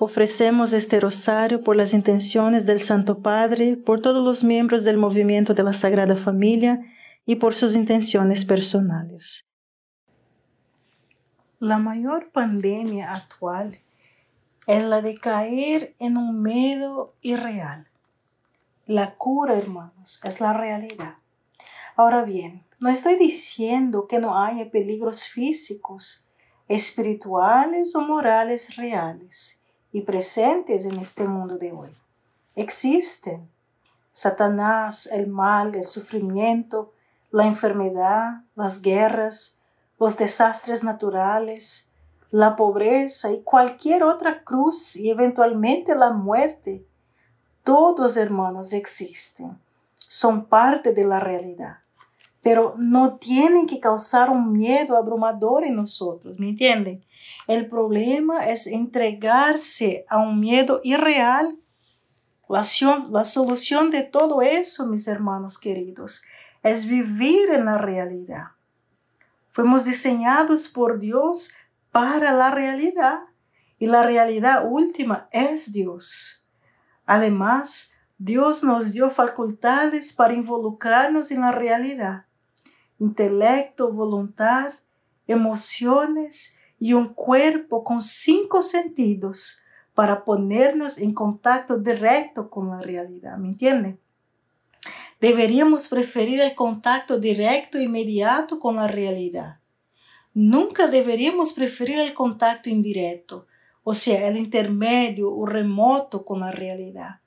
Ofrecemos este rosario por las intenciones del Santo Padre, por todos los miembros del movimiento de la Sagrada Familia y por sus intenciones personales. La mayor pandemia actual es la de caer en un miedo irreal. La cura, hermanos, es la realidad. Ahora bien, no estoy diciendo que no haya peligros físicos, espirituales o morales reales y presentes en este mundo de hoy. Existen. Satanás, el mal, el sufrimiento, la enfermedad, las guerras, los desastres naturales, la pobreza y cualquier otra cruz y eventualmente la muerte. Todos hermanos existen, son parte de la realidad, pero no tienen que causar un miedo abrumador en nosotros, ¿me entienden? El problema es entregarse a un miedo irreal. La, solución de todo eso, mis hermanos queridos, es vivir en la realidad. Fuimos diseñados por Dios para la realidad y la realidad última es Dios. Además, Dios nos dio facultades para involucrarnos en la realidad. Intelecto, voluntad, emociones y un cuerpo con cinco sentidos para ponernos en contacto directo con la realidad, ¿me entiende? Deberíamos preferir el contacto directo e inmediato con la realidad. Nunca deberíamos preferir el contacto indirecto, o sea, el intermedio o remoto con la realidad.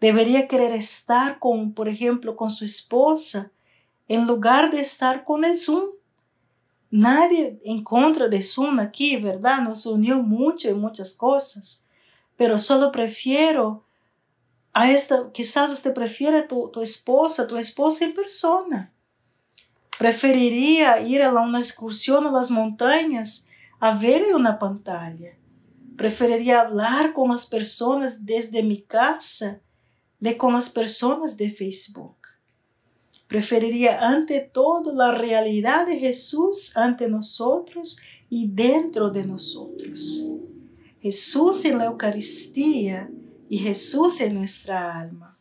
Debería querer estar con, por ejemplo, con su esposa en lugar de estar con el Zoom Nadie en contra de Zoom aquí, ¿verdad? Nos unió mucho en muchas cosas, pero solo prefiero a esta, quizás usted prefiere a tu, tu esposa, tu esposa en persona. Preferiría ir a una excursión a las montañas a ver una pantalla. Preferiría hablar con las personas desde mi casa de con las personas de Facebook. Preferiría ante todo la realidad de Jesús ante nosotros y dentro de nosotros. Jesús en la Eucaristía y Jesús en nuestra alma.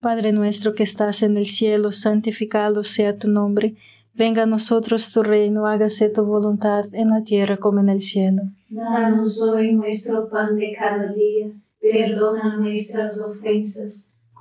Padre nuestro que estás en el cielo, santificado sea tu nombre. Venga a nosotros tu reino, hágase tu voluntad en la tierra como en el cielo. Danos hoy nuestro pan de cada día, perdona nuestras ofensas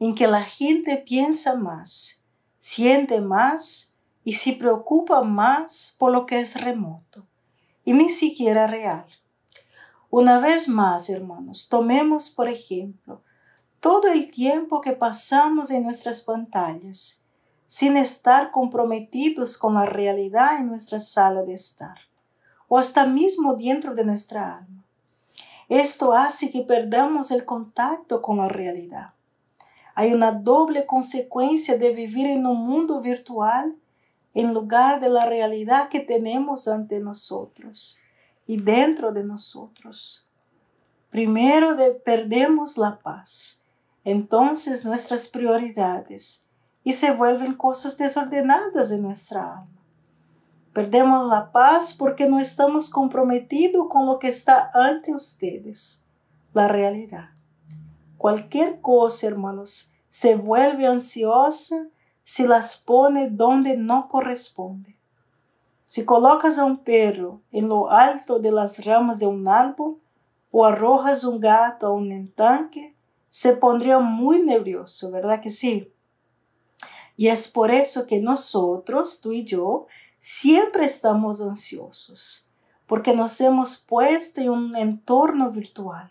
en que la gente piensa más, siente más y se preocupa más por lo que es remoto y ni siquiera real. Una vez más, hermanos, tomemos por ejemplo todo el tiempo que pasamos en nuestras pantallas sin estar comprometidos con la realidad en nuestra sala de estar o hasta mismo dentro de nuestra alma. Esto hace que perdamos el contacto con la realidad hay una doble consecuencia de vivir en un mundo virtual en lugar de la realidad que tenemos ante nosotros y dentro de nosotros. Primero de, perdemos la paz, entonces nuestras prioridades y se vuelven cosas desordenadas en nuestra alma. Perdemos la paz porque no estamos comprometidos con lo que está ante ustedes, la realidad. Cualquier cosa, hermanos, se vuelve ansiosa si las pone donde no corresponde. Si colocas a un perro en lo alto de las ramas de un árbol o arrojas un gato a un estanque, se pondría muy nervioso, ¿verdad que sí? Y es por eso que nosotros, tú y yo, siempre estamos ansiosos, porque nos hemos puesto en un entorno virtual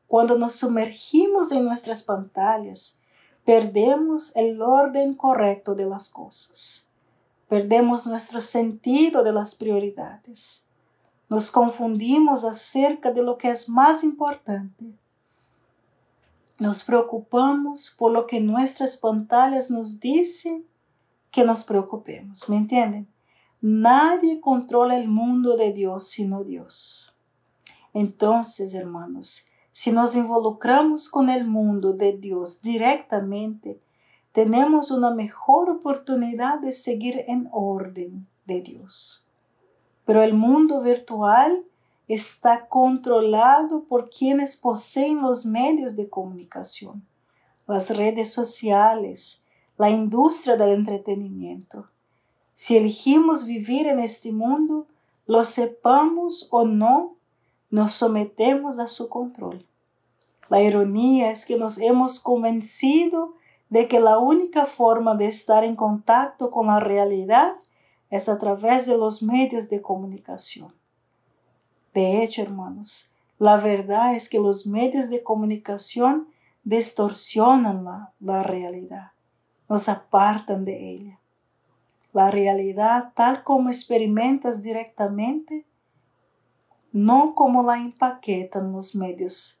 cuando nos sumergimos en nuestras pantallas, perdemos el orden correcto de las cosas. Perdemos nuestro sentido de las prioridades. Nos confundimos acerca de lo que es más importante. Nos preocupamos por lo que nuestras pantallas nos dicen que nos preocupemos. ¿Me entienden? Nadie controla el mundo de Dios sino Dios. Entonces, hermanos, si nos involucramos con el mundo de Dios directamente, tenemos una mejor oportunidad de seguir en orden de Dios. Pero el mundo virtual está controlado por quienes poseen los medios de comunicación, las redes sociales, la industria del entretenimiento. Si elegimos vivir en este mundo, lo sepamos o no, nos sometemos a su control. La ironía es que nos hemos convencido de que la única forma de estar en contacto con la realidad es a través de los medios de comunicación. De hecho, hermanos, la verdad es que los medios de comunicación distorsionan la, la realidad, nos apartan de ella. La realidad tal como experimentas directamente no como la empaquetan los medios,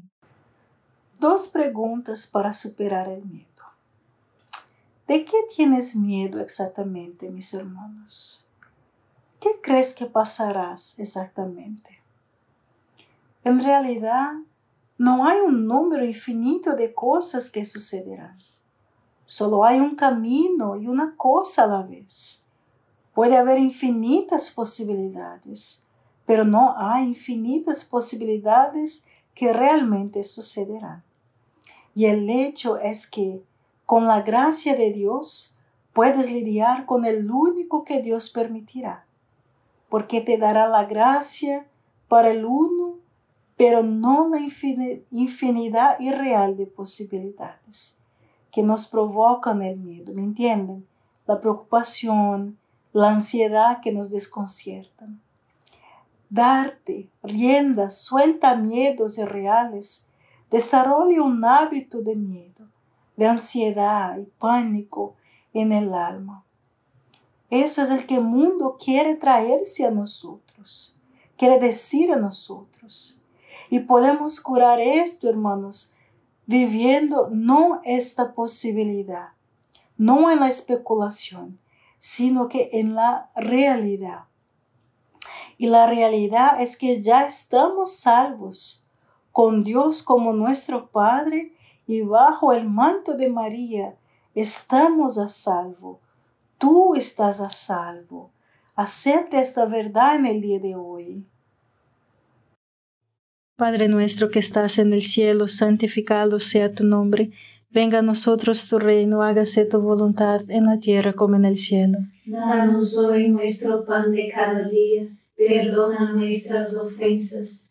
Dos preguntas para superar el miedo. ¿De qué tienes miedo exactamente, mis hermanos? ¿Qué crees que pasarás exactamente? En realidad, no hay un número infinito de cosas que sucederán. Solo hay un camino y una cosa a la vez. Puede haber infinitas posibilidades, pero no hay infinitas posibilidades que realmente sucederán. Y el hecho es que con la gracia de Dios puedes lidiar con el único que Dios permitirá, porque te dará la gracia para el uno, pero no la infinidad irreal de posibilidades que nos provocan el miedo, ¿me entienden? La preocupación, la ansiedad que nos desconciertan. Darte rienda suelta miedos irreales desarrolle un hábito de miedo, de ansiedad y pánico en el alma. Eso es el que el mundo quiere traerse a nosotros, quiere decir a nosotros. Y podemos curar esto, hermanos, viviendo no esta posibilidad, no en la especulación, sino que en la realidad. Y la realidad es que ya estamos salvos con Dios como nuestro Padre y bajo el manto de María estamos a salvo. Tú estás a salvo. Acepta esta verdad en el día de hoy. Padre nuestro que estás en el cielo, santificado sea tu nombre. Venga a nosotros tu reino, hágase tu voluntad en la tierra como en el cielo. Danos hoy nuestro pan de cada día. Perdona nuestras ofensas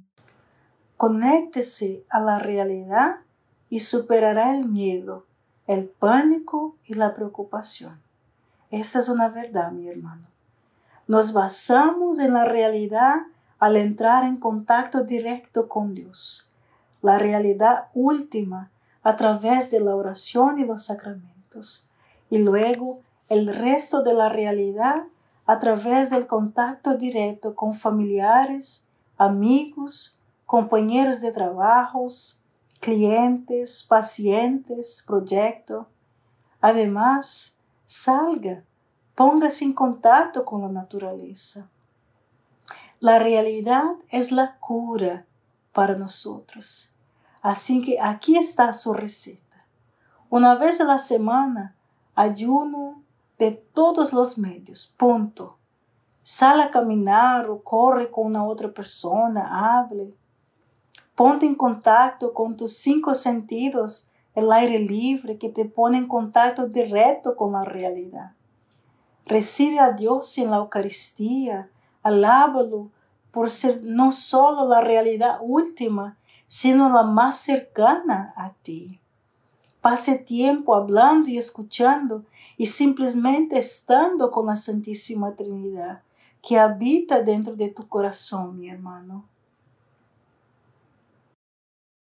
Conéctese a la realidad y superará el miedo, el pánico y la preocupación. Esta es una verdad, mi hermano. Nos basamos en la realidad al entrar en contacto directo con Dios, la realidad última a través de la oración y los sacramentos, y luego el resto de la realidad a través del contacto directo con familiares, amigos, compañeros de trabajos, clientes, pacientes, proyecto. Además, salga, póngase en contacto con la naturaleza. La realidad es la cura para nosotros. Así que aquí está su receta. Una vez a la semana, ayuno de todos los medios, punto. Sal a caminar o corre con una otra persona, hable. Ponte en contacto con tus cinco sentidos, el aire libre que te pone en contacto directo con la realidad. Recibe a Dios en la Eucaristía, alábalo por ser no solo la realidad última, sino la más cercana a ti. Pase tiempo hablando y escuchando y simplemente estando con la Santísima Trinidad que habita dentro de tu corazón, mi hermano.